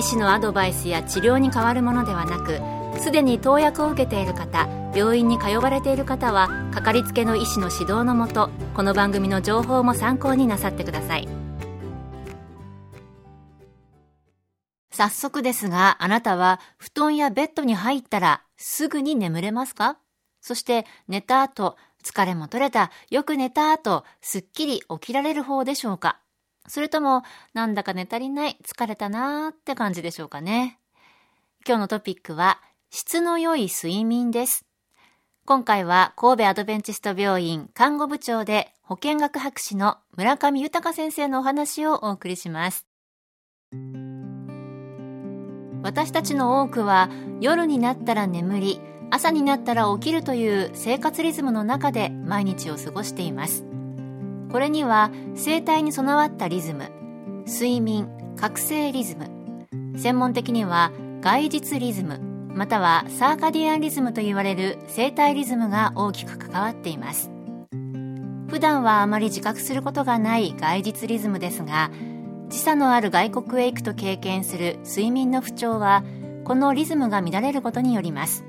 医師のアドバイスや治療に変わるものではなくすでに投薬を受けている方病院に通われている方はかかりつけの医師の指導のもとこの番組の情報も参考になさってください。早速ですがあなたは布団やベッドに入ったらすぐに眠れますか？そして寝た後疲れも取れたよく寝た後すっきり起きられる方でしょうか？それとも、なんだか寝足りない、疲れたなーって感じでしょうかね。今日のトピックは、質の良い睡眠です。今回は神戸アドベンチスト病院看護部長で保健学博士の村上豊先生のお話をお送りします。私たちの多くは夜になったら眠り、朝になったら起きるという生活リズムの中で毎日を過ごしています。これには生体に備わったリズム睡眠覚醒リズム専門的には外実リズムまたはサーカディアンリズムと言われる生体リズムが大きく関わっています。普段はあまり自覚することがない外実リズムですが時差のある外国へ行くと経験する睡眠の不調はこのリズムが乱れることによります。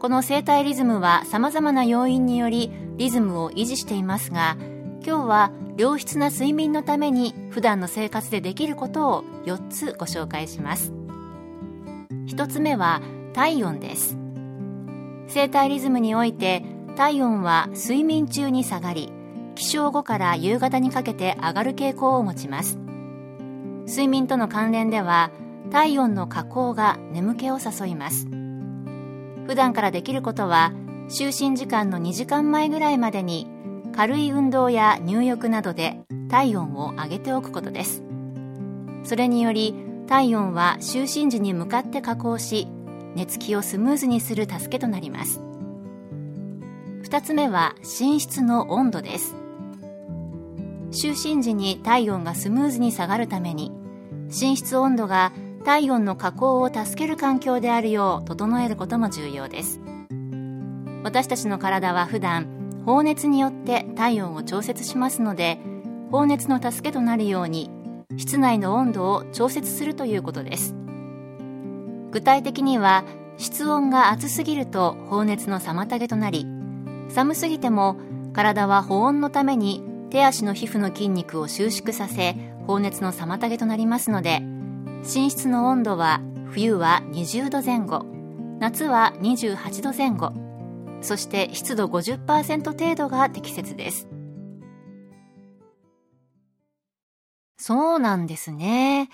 この生体リズムは様々な要因によりリズムを維持していますが今日は良質な睡眠のために普段の生活でできることを4つご紹介します。1つ目は体温です。生体リズムにおいて体温は睡眠中に下がり起床後から夕方にかけて上がる傾向を持ちます。睡眠との関連では体温の下降が眠気を誘います。普段からできることは就寝時間の2時間前ぐらいまでに軽い運動や入浴などで体温を上げておくことです。それにより体温は就寝時に向かって下降し寝つきをスムーズにする助けとなります。2つ目は寝室の温度です。就寝時に体温がスムーズに下がるために寝室温度が体温の下降を助ける環境であるよう整えることも重要です。私たちの体は普段放熱によって体温を調節しますので放熱の助けとなるように室内の温度を調節するということです。具体的には室温が暑すぎると放熱の妨げとなり寒すぎても体は保温のために手足の皮膚の筋肉を収縮させ放熱の妨げとなりますので寝室の温度は冬は20度前後夏は28度前後。そして湿度50%程度が適切です。そうなんですね。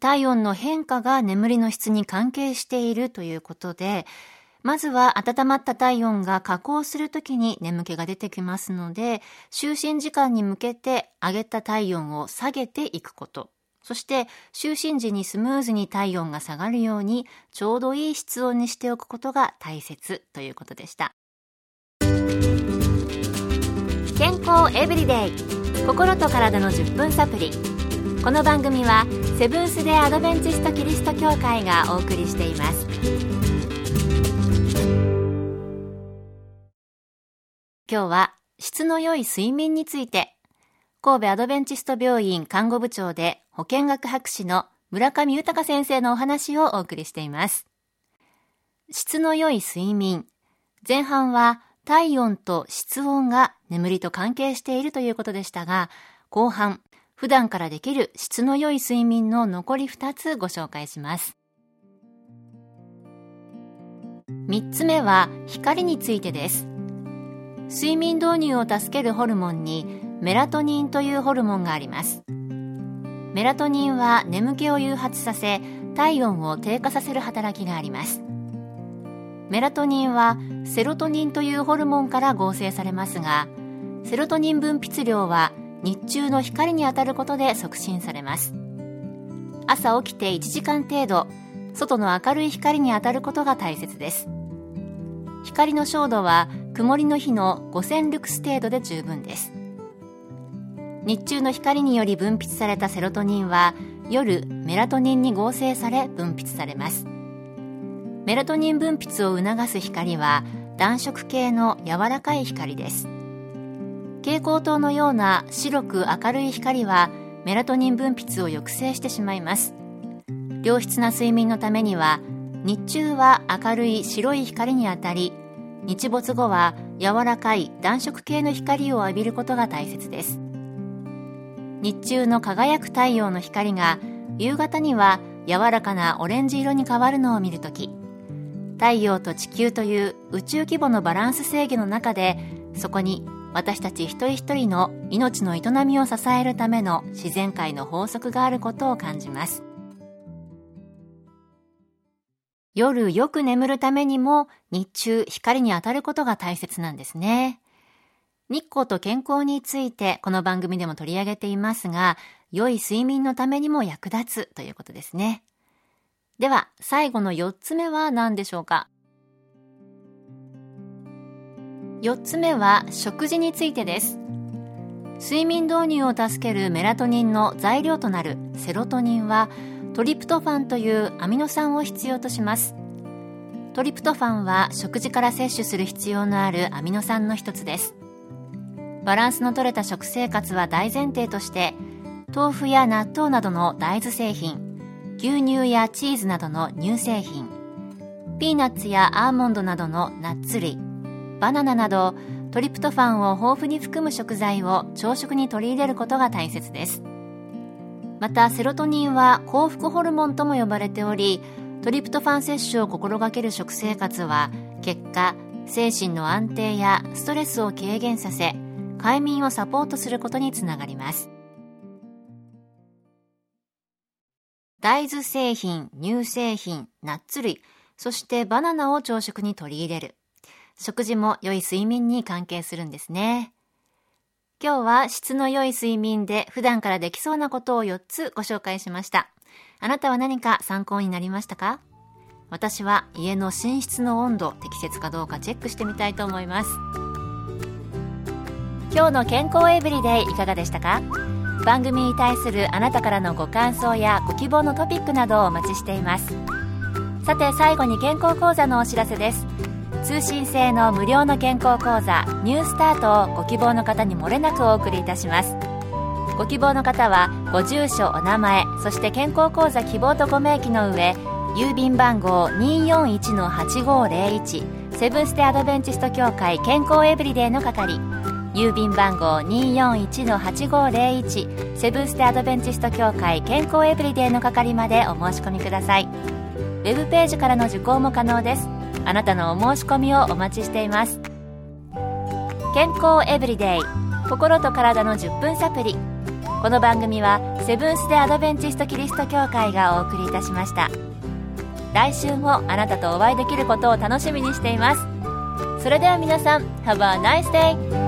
体温の変化が眠りの質に関係しているということで、まずは温まった体温が下降するときに眠気が出てきますので、就寝時間に向けて上げた体温を下げていくこと。そして就寝時にスムーズに体温が下がるようにちょうどいい室温にしておくことが大切ということでした。健康エブリデイ。心と体の10分サプリ。この番組はセブンス・デ・アドベンチスト・キリスト教会がお送りしています。今日は質の良い睡眠について。神戸アドベンチスト病院看護部長で保健学博士の村上豊先生のお話をお送りしています。質の良い睡眠。前半は体温と室温が眠りと関係しているということでしたが、後半、普段からできる質の良い睡眠の残り2つご紹介します。3つ目は光についてです。睡眠導入を助けるホルモンにメラトニンというホルモンがありますメラトニンは眠気を誘発させ体温を低下させる働きがあります。メラトニンはセロトニンというホルモンから合成されますがセロトニン分泌量は日中の光に当たることで促進されます。朝起きて1時間程度外の明るい光に当たることが大切です。光の照度は曇りの日の5000ルクス程度で十分です。日中の光により分泌されたセロトニンは夜メラトニンに合成され分泌されます。メラトニン分泌を促す光は暖色系の柔らかい光です。蛍光灯のような白く明るい光はメラトニン分泌を抑制してしまいます。良質な睡眠のためには日中は明るい白い光に当たり日没後は柔らかい暖色系の光を浴びることが大切です。日中の輝く太陽の光が夕方には柔らかなオレンジ色に変わるのを見るとき太陽と地球という宇宙規模のバランス制御の中でそこに私たち一人一人の命の営みを支えるための自然界の法則があることを感じます夜よく眠るためにも日中光に当たることが大切なんですね。日光と健康についてこの番組でも取り上げていますが、良い睡眠のためにも役立つということですね。では、最後の4つ目は何でしょうか？4つ目は食事についてです。睡眠導入を助けるメラトニンの材料となるセロトニンはトリプトファンというアミノ酸を必要としますトリプトファンは食事から摂取する必要のあるアミノ酸の一つですバランスの取れた食生活は大前提として豆腐や納豆などの大豆製品牛乳やチーズなどの乳製品ピーナッツやアーモンドなどのナッツ類バナナなどトリプトファンを豊富に含む食材を朝食に取り入れることが大切です。またセロトニンは幸福ホルモンとも呼ばれておりトリプトファン摂取を心がける食生活は結果精神の安定やストレスを軽減させ快眠をサポートすることにつながります大豆製品乳製品ナッツ類そしてバナナを朝食に取り入れる食事も良い睡眠に関係するんですね今日は質の良い睡眠で普段からできそうなことを4つご紹介しました。あなたは何か参考になりましたか？私は家の寝室の温度適切かどうかチェックしてみたいと思います。今日の健康エブリデイいかがでしたか？番組に対するあなたからのご感想やご希望のトピックなどをお待ちしています。さて最後に健康講座のお知らせです。通信制の無料の健康講座ニュースタートをご希望の方に漏れなくお送りいたしますご希望の方はご住所お名前そして健康講座希望とご明記の上郵便番号241-8501セブンステアドベンチスト協会健康エブリデイの係郵便番号241-8501セブンステアドベンチスト協会健康エブリデイの係までお申し込みください。ウェブページからの受講も可能です。あなたのお申し込みをお待ちしています。健康エブリデイ心と体の10分サプリこの番組はセブンス・デ・アドベンチスト・キリスト教会がお送りいたしました。来週もあなたとお会いできることを楽しみにしています。それでは皆さん Have a nice day!